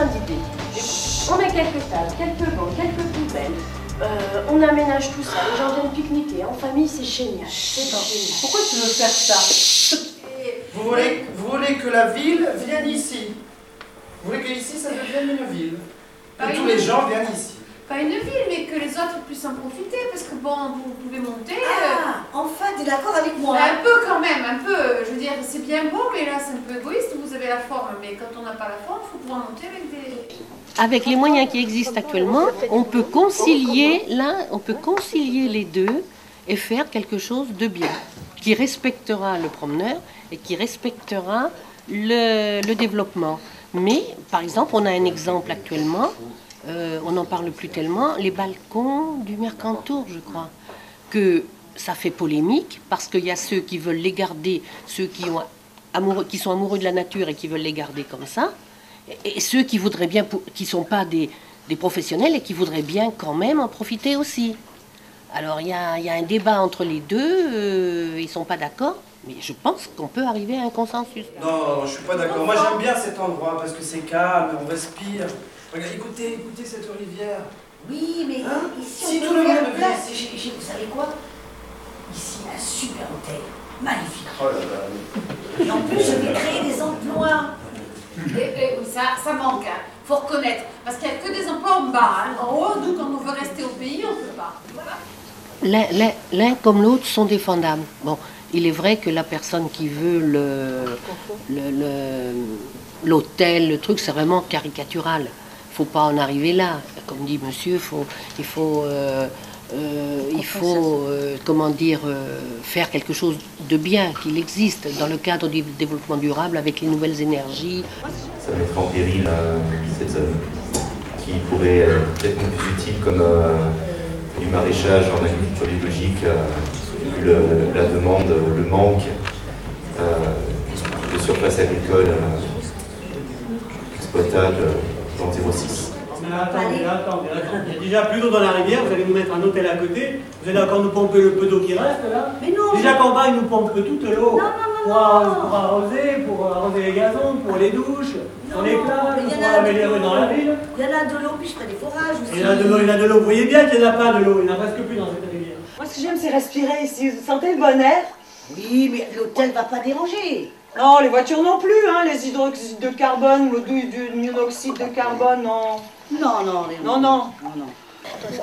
plein d'idées. On met quelques tables, quelques bancs, quelques poubelles. Euh, on aménage tout ça, les gens viennent pique-niquer. En famille, c'est génial. C'est génial. Pourquoi tu veux faire ça? Vous voulez, vous voulez que la ville vienne ici? Vous voulez qu'ici, ça devienne une ville? Pas Que tous les gens viennent ici Pas une ville, mais que les autres puissent en profiter, parce que bon, vous pouvez monter. euh, Ah, enfin, t'es d'accord avec moi Un peu quand même, un peu. Je veux dire, c'est bien beau, mais là c'est un peu égoïste. Vous avez la forme, mais quand on n'a pas la forme, il faut pouvoir monter avec des. Avec les moyens qui existent actuellement, on peut concilier là, on peut concilier les deux et faire quelque chose de bien, qui respectera le promeneur et qui respectera le, le développement. Mais, par exemple, on a un exemple actuellement, euh, on n'en parle plus tellement, les balcons du Mercantour, je crois, que ça fait polémique parce qu'il y a ceux qui veulent les garder, ceux qui, sont amoureux de la nature et qui veulent les garder comme ça, et, ceux qui voudraient bien, qui sont pas des, professionnels et qui voudraient bien quand même en profiter aussi. Alors il y a, un débat entre les deux, euh, ils sont pas d'accord, mais je pense qu'on peut arriver à un consensus. Non, je suis pas d'accord. Moi, j'aime bien cet endroit parce que c'est calme, on respire. Regarde, écoutez, écoutez cette rivière. Oui, mais Hein ici, Si on tout peut le monde place. Vous savez quoi? Ici, un super hôtel. Magnifique. Oh là là. Et en plus, je vais créer des emplois. Et, et oui, ça, ça manque, hein. faut reconnaître. Parce qu'il n'y a que des emplois en bas. hein. En haut, nous, quand on veut rester au pays, on ne peut pas. Voilà. L'un- comme l'autre sont défendables. Bon, il est vrai que la personne qui veut le le- le- l'hôtel, le, truc, c'est vraiment caricatural. Faut pas en arriver là. Comme dit monsieur, faut, il faut, euh, euh, il faut euh, comment dire, euh, faire quelque chose de bien, qu'il existe dans le cadre du développement durable avec les nouvelles énergies. ça mettrait en péril cette zone qui pourrait être plus utile comme euh, du maraîchage en agriculture biologique, euh, vu le- la demande, le manque euh, de surface agricole euh, exploitable dans 06. Mais attendez, attendez, attendez. Il y a déjà plus d'eau dans la rivière, vous allez nous mettre un hôtel à côté, vous allez encore nous pomper le peu d'eau qui reste là. Mais non Déjà qu'en bas, ils nous pompent toute l'eau. Non, non, non, Pour, pour arroser, pour arroser les gazons, pour les douches, pour les plages, pour améliorer dans la ville. Il y en a de l'eau, puis je ferai des forages aussi. Il y en a de l'eau, il y en a de l'eau. Vous voyez bien qu'il n'y en a pas de l'eau, il n'y en a presque plus dans cette rivière. Moi, ce que j'aime, c'est respirer ici. Vous sentez le bon air Oui, mais l'hôtel va pas déranger. Non, les voitures non plus, hein. Les hydroxydes de carbone, le du, du monoxyde de carbone, non. Non, non, les- Non, non. non, non.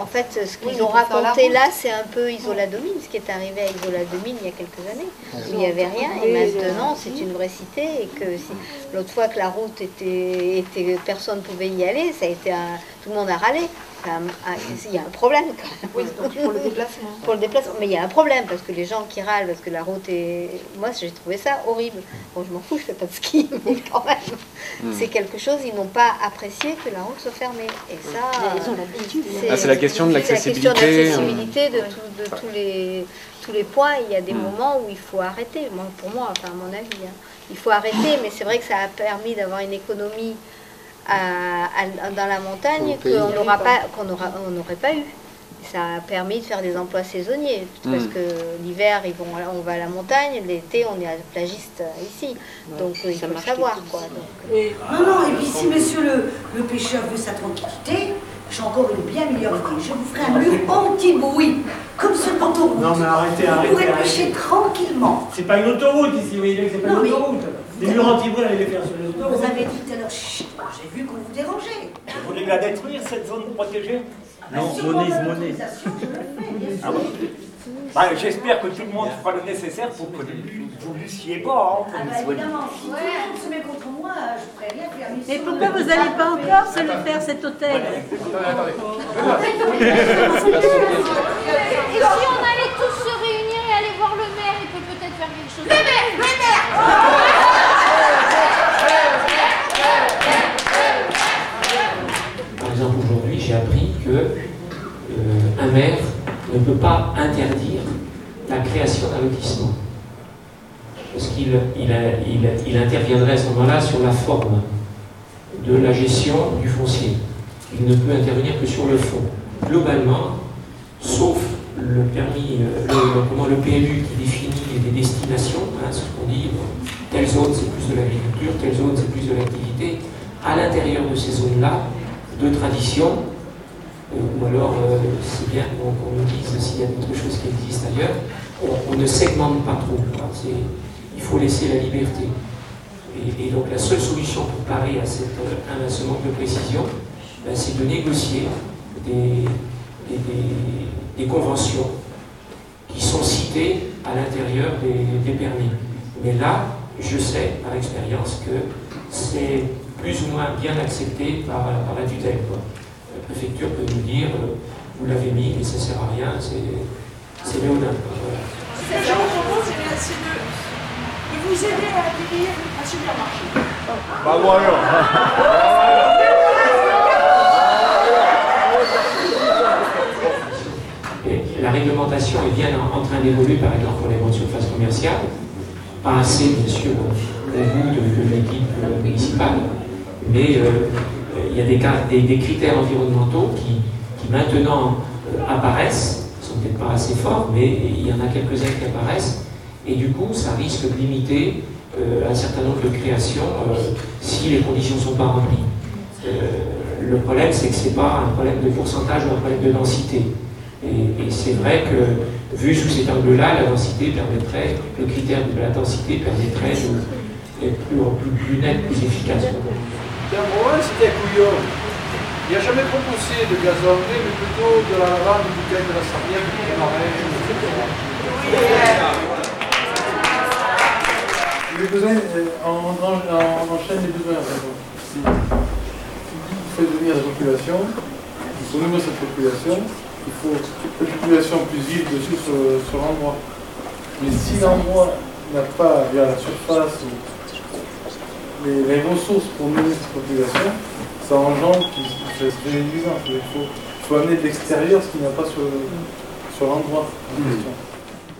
En fait, ce qu'ils Oui, ont raconté là, c'est un peu Isola 2000, ce qui est arrivé à Isola 2000 il y a quelques années, où il n'y avait rien, et maintenant c'est une vraie cité, et que si, l'autre fois que la route était, était, personne ne pouvait y aller, ça a été un, tout le monde a râlé. Un- il y a un problème quand même. Oui, donc pour le déplacement. Pour le déplacement. Mais il y a un problème parce que les gens qui râlent parce que la route est. Moi, j'ai trouvé ça horrible. Bon, je m'en fous, je fais pas de ski, mais quand même. C'est quelque chose, ils n'ont pas apprécié que la route soit fermée. Et ça. Ils ont l'habitude. Ah, c'est la question de c'est la question l'accessibilité, euh. d'accessibilité de, tout- de tous les tous les points. Il y a des moments où il faut arrêter. Moi, pour moi, enfin, à mon avis, hein. il faut arrêter. Mais c'est vrai que ça a permis d'avoir une économie à- à- dans la montagne qu'on n'aura pas, qu'on aura- on n'aurait pas eu. Ça a permis de faire des emplois saisonniers, parce Mm. que l'hiver, ils vont, on va à la montagne, l'été, on est plagiste euh, ici. Donc euh, il ça faut le savoir. Quoi. Donc, Non, non, et puis si monsieur le, le pêcheur veut sa tranquillité, j'ai encore une bien meilleure idée. Je vous ferai un mur anti-bruit, comme sur l'autoroute. Non, mais arrêtez, Vous pourrez arrêtez. pêcher tranquillement. C'est pas une autoroute ici, vous voyez bien que c'est pas Non, une mais- Des murs anti-bruit, allez les faire sur les autoroutes. Vous avez dit tout à l'heure, chut, j'ai vu qu'on vous dérangeait. Vous voulez la détruire, cette zone protégée Non, Monise, Monise. Ah bon? Bah, J'espère que tout le monde fera le nécessaire pour que vous ne pas. Hein, Ah bah évidemment, si tout le monde se met contre moi, je pourrais rien faire. Mais pourquoi vous n'allez pas encore se le faire cet hôtel? Et si on allait tous se réunir et aller voir le maire, il peut peut-être faire quelque chose. Le maire Le Par exemple, aujourd'hui, j'ai appris que euh, un maire ne peut pas interdire la création d'un lotissement. Parce qu'il interviendrait à ce moment-là sur la forme de la gestion du foncier. Il ne peut intervenir que sur le fond. Globalement, sauf le permis, euh, le, comment, le PLU qui définit des destinations, hein, ce qu'on dit, telle zone c'est plus de l'agriculture, telle zone c'est plus de l'activité. à l'intérieur de ces zones-là de tradition, ou alors euh, c'est bien qu'on nous dise s'il y a d'autres choses qui existent ailleurs, on, ne segmente pas trop. Il faut laisser la liberté. Et, donc la seule solution pour parer à, cette, euh, ce manque de précision, ben, c'est de négocier des, conventions qui sont citées à l'intérieur des, permis. Mais là, je sais par expérience que c'est plus ou moins bien accepté par, la tutelle. La préfecture peut nous dire, euh, vous l'avez mis, mais ça ne sert à rien, c'est c'est léonin. Voilà. Propose, c'est de, c'est de- vous aider à accueillir un supermarché. Bah. Et la réglementation est bien en, en train d'évoluer, par exemple, pour les grandes surfaces commerciales. Pas assez, bien sûr, au goût de, de l'équipe euh, municipale, mais euh, il y a des, critères environnementaux qui, maintenant euh, apparaissent, ils sont peut-être pas assez forts, mais il y en a quelques-uns qui apparaissent, et du coup, ça risque de limiter euh, un certain nombre de créations euh, si les conditions ne sont pas remplies. Le problème, c'est que ce n'est pas un problème de pourcentage ou un problème de densité. Et, c'est vrai que, vu sous cet angle-là, la densité permettrait, le critère de la densité permettrait d'être plus net, plus efficace. Tiens, moi, c'était Couillon. Il n'a jamais proposé de gazonner, mais plutôt de la lavande, du bouteille de la sarrière, du marais, etc. Les besoins, on, on- on enchaîne les besoins. si il faut devenir la population, il faut nourrir cette population, il faut que la population puisse vivre dessus sur, sur l'endroit. Mais si l'endroit n'a pas, via la surface, ou les, les ressources pour nourrir cette population, ça engendre qui c'est réduisant. Il faut, il faut amener de l'extérieur ce qu'il n'y a pas sur, sur l'endroit en question.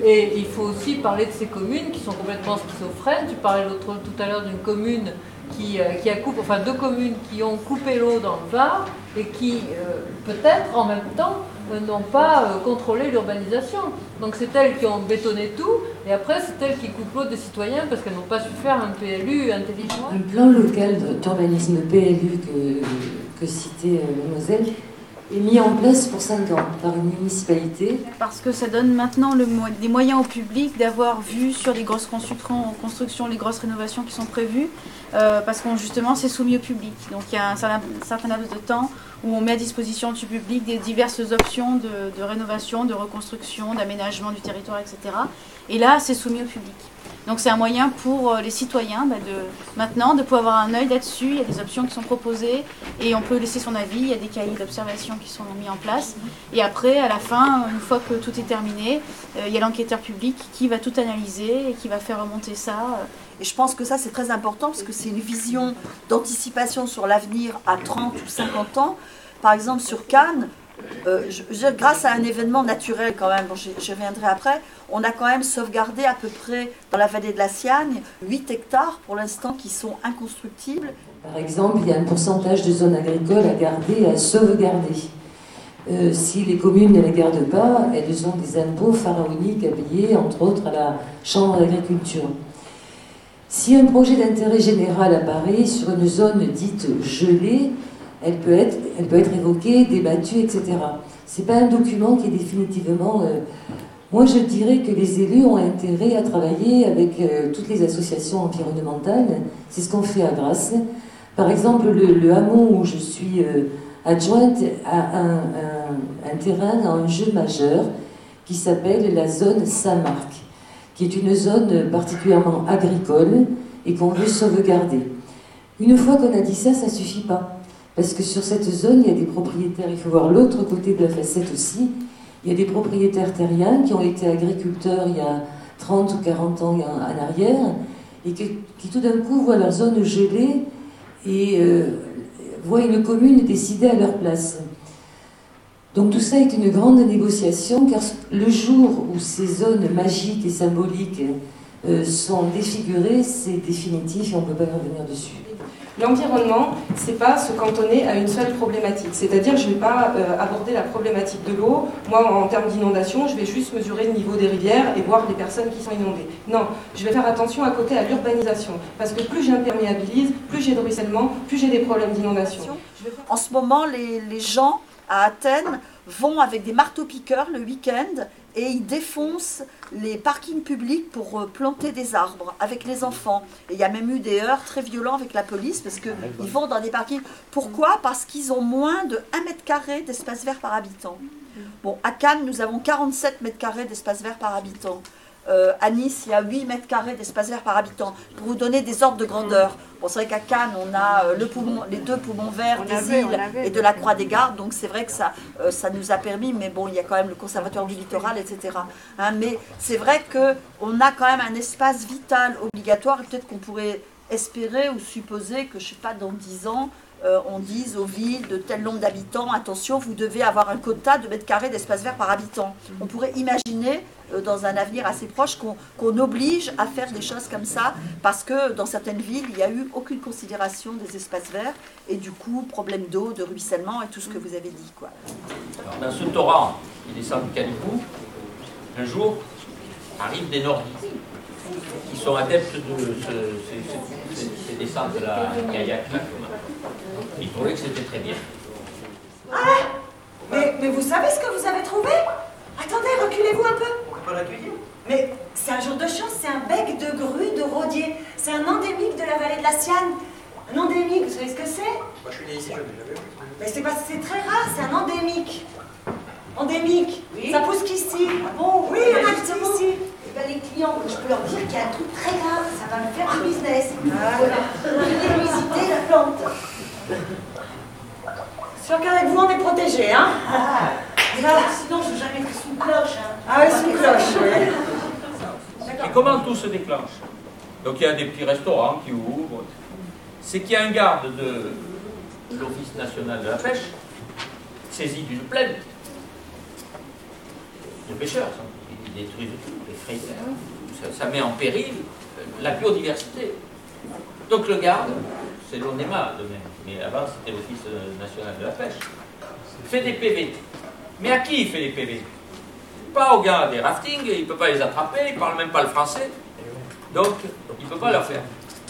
Et il faut aussi parler de ces communes qui sont complètement schizophrènes. Tu parlais l'autre tout à l'heure d'une commune qui, euh, qui a coupé, enfin deux communes qui ont coupé l'eau dans le Var et qui euh, peut-être en même temps n'ont pas euh, contrôlé l'urbanisation. Donc c'est elles qui ont bétonné tout et après c'est elles qui coupent l'eau des citoyens parce qu'elles n'ont pas su faire un PLU intelligent. Le plan local d'urbanisme PLU que, que citait euh, Mademoiselle est mis en place pour 5 ans par une municipalité. Parce que ça donne maintenant le mo- des moyens au public d'avoir vu sur les grosses constructions, les grosses rénovations qui sont prévues, euh, parce qu'on justement c'est soumis au public. Donc il y a un certain, laps de temps où on met à disposition du public des diverses options de rénovation, de reconstruction, d'aménagement du territoire, etc. Et là c'est soumis au public. Donc c'est un moyen pour euh, les citoyens bah, de, maintenant de pouvoir avoir un œil là-dessus. Il y a des options qui sont proposées et on peut laisser son avis. Il y a des cahiers d'observation qui sont mis en place. Et après, à la fin, une fois que tout est terminé, euh, il y a l'enquêteur public qui va tout analyser et qui va faire remonter ça. euh, Et je pense que ça, c'est très important parce que c'est une vision d'anticipation sur l'avenir à 30 ou 50 ans. Par exemple, sur Cannes, euh, je- je- grâce à un événement naturel quand même, bon, j'y reviendrai après, on a quand même sauvegardé à peu près dans la vallée de la Siagne 8 hectares pour l'instant qui sont inconstructibles. Par exemple, il y a un pourcentage de zones agricoles à garder, à sauvegarder. Euh, si les communes ne les gardent pas, elles ont des impôts pharaoniques à payer, entre autres à la Chambre d'agriculture. Si un projet d'intérêt général apparaît sur une zone dite gelée, elle peut être, elle peut être évoquée, débattue, etc. Ce n'est pas un document qui est définitivement... euh, moi, je dirais que les élus ont intérêt à travailler avec euh, toutes les associations environnementales. C'est ce qu'on fait à Grasse. Par exemple, le, le hameau où je suis euh, adjointe a un, terrain, un enjeu majeur qui s'appelle la zone Saint-Marc, qui est une zone particulièrement agricole et qu'on veut sauvegarder. Une fois qu'on a dit ça, ça suffit pas. Parce que sur cette zone, il y a des propriétaires, il faut voir l'autre côté de la facette aussi. Il y a des propriétaires terriens qui ont été agriculteurs il y a 30 ou 40 ans en arrière et qui tout d'un coup voient leur zone gelée et euh, voient une commune décider à leur place. Donc tout ça est une grande négociation car le jour où ces zones magiques et symboliques euh, sont défigurées, c'est définitif et on ne peut pas revenir dessus. L'environnement, c'est pas se cantonner à une seule problématique. C'est-à-dire, je ne vais pas euh, aborder la problématique de l'eau. Moi, en termes d'inondation, je vais juste mesurer le niveau des rivières et voir les personnes qui sont inondées. Non, je vais faire attention à côté à l'urbanisation. Parce que plus j'imperméabilise, plus j'ai de ruissellement, plus j'ai des problèmes d'inondation. En ce moment, les, les gens à Athènes vont avec des marteaux-piqueurs le week-end et ils défoncent les parkings publics pour euh, planter des arbres avec les enfants. Et il y a même eu des heurts très violents avec la police parce qu'ils vont dans des parkings. Pourquoi? Parce qu'ils ont moins de 1 mètre carré d'espace vert par habitant. Bon, à Cannes, nous avons 47 mètres carrés d'espace vert par habitant. Euh, à Nice, il y a 8 mètres carrés d'espace vert par habitant. Pour vous donner des ordres de grandeur. Bon, c'est vrai qu'à Cannes, on a euh, le poumon, les deux poumons verts des avait, îles avait. et de la Croix des Gardes. Donc c'est vrai que ça, euh, ça nous a permis, mais bon, il y a quand même le conservatoire du littoral, etc. Hein, mais c'est vrai qu'on a quand même un espace vital obligatoire. Et peut-être qu'on pourrait espérer ou supposer que, je ne sais pas, dans 10 ans, euh, on dise aux villes de tel nombre d'habitants, attention, vous devez avoir un quota de mètres carrés d'espace vert par habitant. On pourrait imaginer euh, dans un avenir assez proche qu'on qu'on oblige à faire des choses comme ça parce que dans certaines villes, il n'y a eu aucune considération des espaces verts et du coup, problème d'eau, de ruissellement et tout ce que vous avez dit. Quoi. Alors, dans ce torrent qui descend du Canigou, un jour arrivent des Nordiques qui sont adeptes de ce- ces, ces- ces descentes de la kayak. là, trouvaient que c'était très bien. Mais, mais vous savez ce que vous avez trouvé? Attendez, reculez-vous un peu. On peut l'accueillir Mais c'est un jour de chance, c'est un bec de grue de rodier. C'est un endémique de la vallée de la Sienne. Un endémique, vous savez ce que c'est? Moi, je suis né ici, je l'ai déjà vu. Mais c'est pas, c'est très rare, c'est un endémique. Endémique. Ça pousse qu'ici. Ah bon? Oui, on a ici. Eh ben, les clients, je peux leur dire qu'il y a un truc très grave, ça va me faire du business. Voilà. Je vais visiter la plante. Sûr qu'avec vous, on est protégé, hein Sinon, je ne veux jamais être sous cloche. Hein. Ah oui, sous cloche, oui. Et comment tout se déclenche Donc il y a des petits restaurants qui ouvrent. C'est qu'il y a un garde de l'Office national de la pêche saisi d'une plainte de pêcheurs. ça. Ils détruisent tout, les frayères. Ça, ça met en péril la biodiversité. Donc le garde, c'est l'ONEMA de même, mais avant c'était l'Office euh, national de la pêche, fait des PV. Mais à qui il fait les PV Pas aux gars des raftings, il ne peut pas les attraper, il ne parle même pas le français. Donc, il ne peut pas leur faire.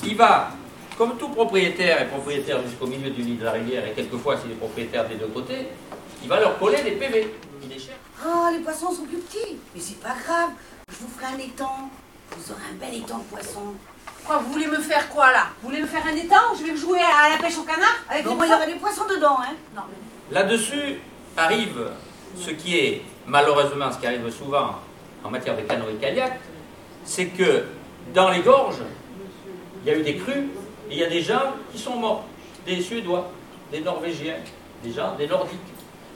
Il va, comme tout propriétaire est propriétaire jusqu'au milieu du lit de la rivière, et quelquefois c'est des propriétaires des deux côtés, il va leur coller des PV. Ah, les poissons sont plus petits. Mais c'est pas grave. Je vous ferai un étang. Vous aurez un bel étang de poissons. Quoi, vous voulez me faire quoi là? Vous voulez me faire un étang? Je vais jouer à la pêche au canard avec Bon, les moi, il y aurait des poissons dedans, hein. Non. Là-dessus arrive ce qui est malheureusement ce qui arrive souvent en matière de canoë-kayak, c'est que dans les gorges, il y a eu des crues et il y a des gens qui sont morts, des Suédois, des Norvégiens, des gens, des Nordiques,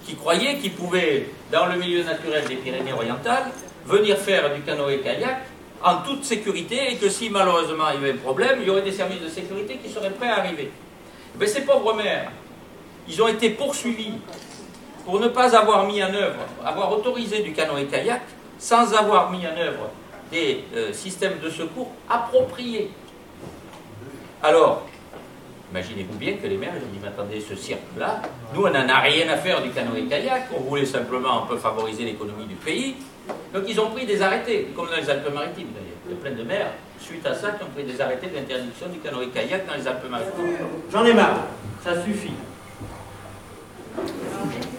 qui croyaient qu'ils pouvaient, dans le milieu naturel des Pyrénées-Orientales, venir faire du canoë-kayak en toute sécurité et que si malheureusement il y avait un problème, il y aurait des services de sécurité qui seraient prêts à arriver. Mais ces pauvres mères, ils ont été poursuivis pour ne pas avoir mis en œuvre, avoir autorisé du canoë-kayak sans avoir mis en œuvre des euh, systèmes de secours appropriés. Alors, imaginez-vous bien que les maires, ils ont dit, mais attendez, ce cirque-là, nous, on n'en a rien à faire du canoë-kayak, on voulait simplement un peu favoriser l'économie du pays. Donc, ils ont pris des arrêtés, comme dans les Alpes-Maritimes d'ailleurs. Il y plein de maires, suite à ça, qui ont pris des arrêtés d'interdiction du canoë-kayak dans les Alpes-Maritimes. J'en ai marre, ça suffit.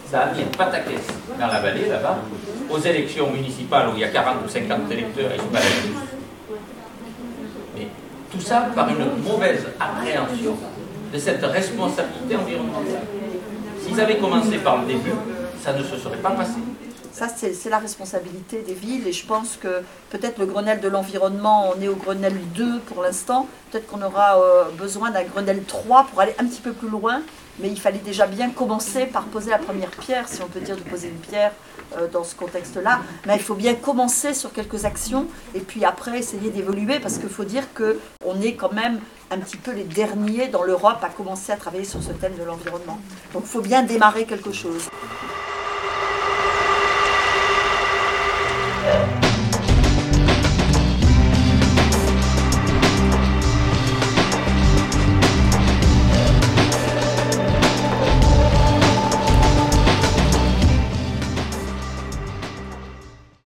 Ça a mis un pataquès dans la vallée, là-bas, aux élections municipales où il y a 40 ou 50 électeurs, ils se. Mais tout ça par une mauvaise appréhension de cette responsabilité environnementale. S'ils avaient commencé par le début, ça ne se serait pas passé. Ça, c'est la responsabilité des villes et je pense que peut-être le Grenelle de l'environnement, on est au Grenelle 2 pour l'instant, peut-être qu'on aura euh, besoin d'un Grenelle 3 pour aller un petit peu plus loin, mais il fallait déjà bien commencer par poser la première pierre, si on peut dire de poser une pierre euh, dans ce contexte-là. Mais il faut bien commencer sur quelques actions et puis après essayer d'évoluer parce qu'il faut dire qu'on est quand même un petit peu les derniers dans l'Europe à commencer à travailler sur ce thème de l'environnement. Donc il faut bien démarrer quelque chose. Euh,